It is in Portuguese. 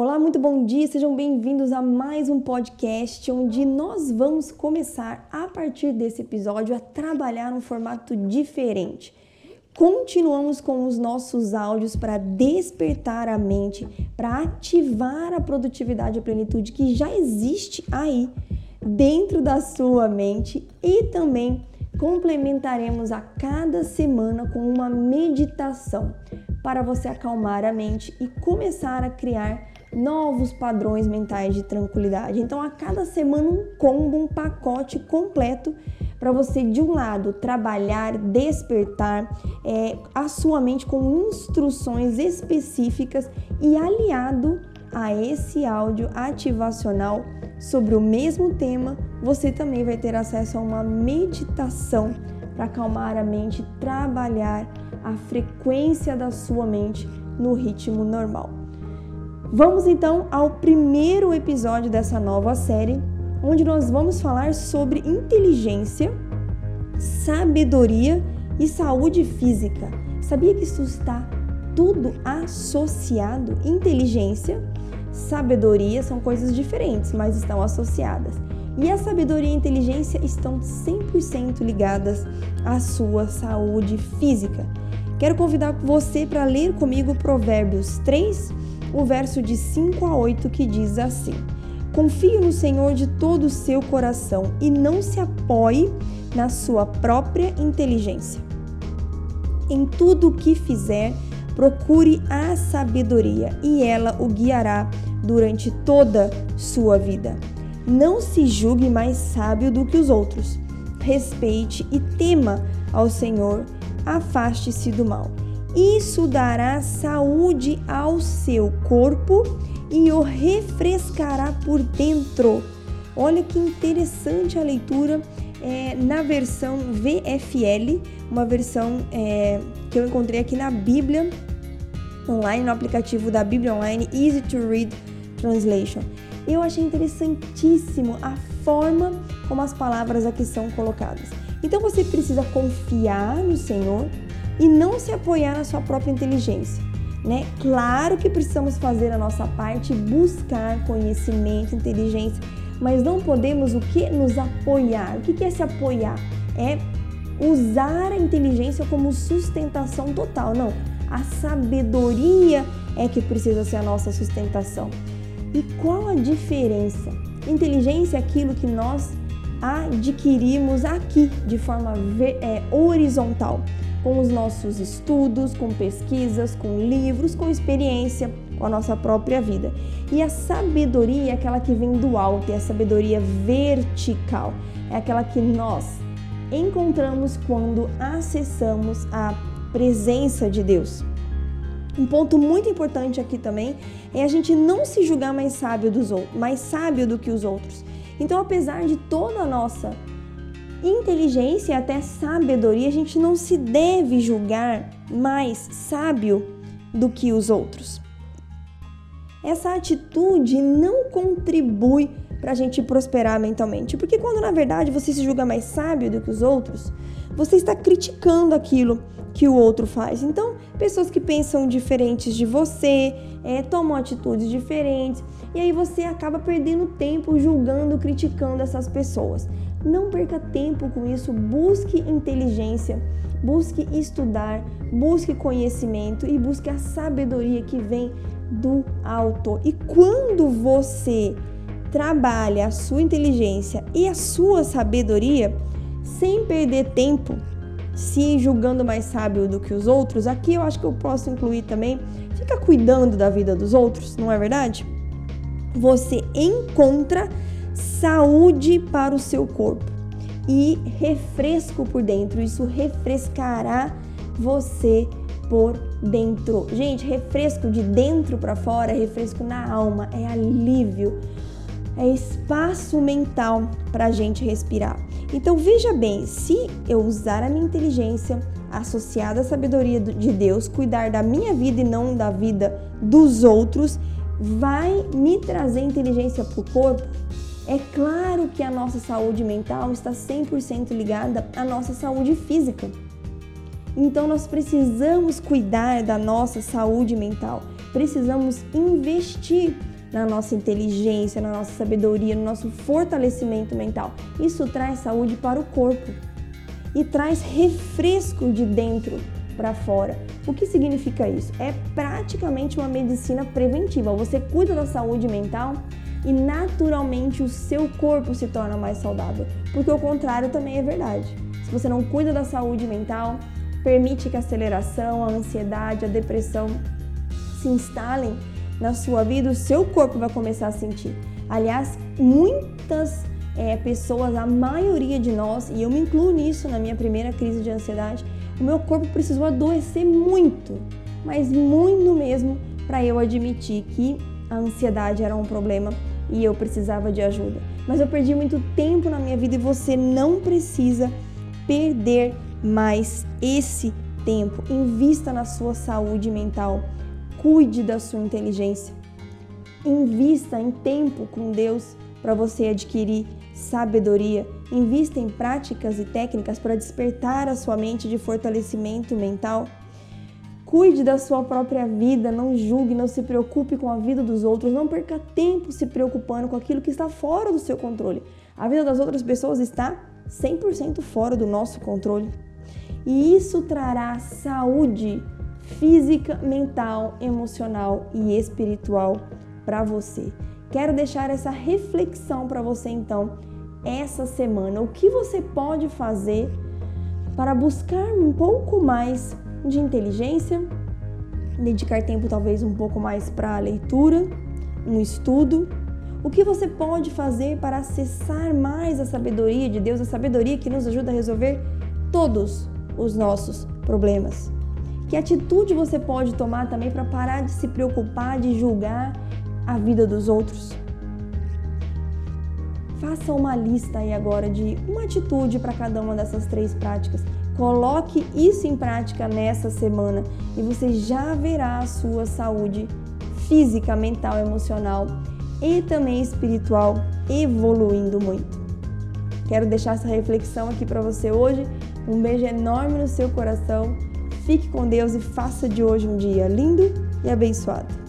Olá, muito bom dia, sejam bem-vindos a mais um podcast onde nós vamos começar a partir desse episódio a trabalhar num formato diferente. Continuamos com os nossos áudios para despertar a mente, para ativar a produtividade e a plenitude que já existe aí dentro da sua mente e também complementaremos a cada semana com uma meditação para você acalmar a mente e começar a criar novos padrões mentais de tranquilidade. Então, a cada semana, um combo, um pacote completo para você, de um lado, trabalhar, despertar é, a sua mente com instruções específicas e aliado a esse áudio ativacional sobre o mesmo tema, você também vai ter acesso a uma meditação para acalmar a mente, trabalhar a frequência da sua mente no ritmo normal. Vamos então ao primeiro episódio dessa nova série, onde nós vamos falar sobre inteligência, sabedoria e saúde física. Sabia que isso está tudo associado? Inteligência, sabedoria são coisas diferentes, mas estão associadas. E a sabedoria e a inteligência estão 100% ligadas à sua saúde física. Quero convidar você para ler comigo Provérbios 3, o verso de 5 a 8 que diz assim: Confie no Senhor de todo o seu coração e não se apoie na sua própria inteligência. Em tudo o que fizer, procure a sabedoria e ela o guiará durante toda sua vida. Não se julgue mais sábio do que os outros. Respeite e tema ao Senhor, afaste-se do mal. Isso dará saúde ao seu corpo e o refrescará por dentro. Olha que interessante a leitura é, na versão VFL, uma versão é, que eu encontrei aqui na Bíblia online, no aplicativo da Bíblia Online Easy to Read Translation. Eu achei interessantíssimo a forma como as palavras aqui são colocadas. Então você precisa confiar no Senhor e não se apoiar na sua própria inteligência. Né? Claro que precisamos fazer a nossa parte, buscar conhecimento, inteligência, mas não podemos o que nos apoiar. O que é se apoiar? É usar a inteligência como sustentação total. Não, a sabedoria é que precisa ser a nossa sustentação. E qual a diferença? Inteligência é aquilo que nós adquirimos aqui de forma é, horizontal com os nossos estudos, com pesquisas, com livros, com experiência, com a nossa própria vida. E a sabedoria é aquela que vem do alto, é a sabedoria vertical, é aquela que nós encontramos quando acessamos a presença de Deus. Um ponto muito importante aqui também é a gente não se julgar mais sábio dos outros, mais sábio do que os outros. Então, apesar de toda a nossa inteligência e até sabedoria, a gente não se deve julgar mais sábio do que os outros. Essa atitude não contribui para a gente prosperar mentalmente, porque quando na verdade você se julga mais sábio do que os outros, você está criticando aquilo que o outro faz. Então, pessoas que pensam diferentes de você, é, tomam atitudes diferentes, e aí você acaba perdendo tempo julgando, criticando essas pessoas. Não perca tempo com isso, busque inteligência, busque estudar, busque conhecimento e busque a sabedoria que vem do alto. E quando você trabalha a sua inteligência e a sua sabedoria, sem perder tempo se julgando mais sábio do que os outros, aqui eu acho que eu posso incluir também, fica cuidando da vida dos outros, não é verdade? Você encontra saúde para o seu corpo e refresco por dentro. Isso refrescará você por dentro. Gente, refresco de dentro para fora, refresco na alma, é alívio, é espaço mental para a gente respirar. Então veja bem, se eu usar a minha inteligência associada à sabedoria de Deus, cuidar da minha vida e não da vida dos outros, vai me trazer inteligência para o corpo? É claro que a nossa saúde mental está 100% ligada à nossa saúde física. Então nós precisamos cuidar da nossa saúde mental, precisamos investir na nossa inteligência, na nossa sabedoria, no nosso fortalecimento mental. Isso traz saúde para o corpo e traz refresco de dentro para fora. O que significa isso? É praticamente uma medicina preventiva. Você cuida da saúde mental e naturalmente o seu corpo se torna mais saudável, porque o contrário também é verdade. Se você não cuida da saúde mental, permite que a aceleração, a ansiedade, a depressão se instalem na sua vida, o seu corpo vai começar a sentir. Aliás, muitas é, pessoas, a maioria de nós, e eu me incluo nisso na minha primeira crise de ansiedade, o meu corpo precisou adoecer muito, mas muito mesmo, para eu admitir que a ansiedade era um problema e eu precisava de ajuda. Mas eu perdi muito tempo na minha vida e você não precisa perder mais esse tempo. Invista na sua saúde mental Cuide da sua inteligência. Invista em tempo com Deus para você adquirir sabedoria. Invista em práticas e técnicas para despertar a sua mente de fortalecimento mental. Cuide da sua própria vida, não julgue, não se preocupe com a vida dos outros, não perca tempo se preocupando com aquilo que está fora do seu controle. A vida das outras pessoas está 100% fora do nosso controle. E isso trará saúde física, mental, emocional e espiritual para você. Quero deixar essa reflexão para você então essa semana. O que você pode fazer para buscar um pouco mais de inteligência, dedicar tempo talvez um pouco mais para a leitura, um estudo. O que você pode fazer para acessar mais a sabedoria de Deus, a sabedoria que nos ajuda a resolver todos os nossos problemas? Que atitude você pode tomar também para parar de se preocupar, de julgar a vida dos outros? Faça uma lista aí agora de uma atitude para cada uma dessas três práticas. Coloque isso em prática nessa semana e você já verá a sua saúde física, mental, emocional e também espiritual evoluindo muito. Quero deixar essa reflexão aqui para você hoje. Um beijo enorme no seu coração Fique com Deus e faça de hoje um dia lindo e abençoado.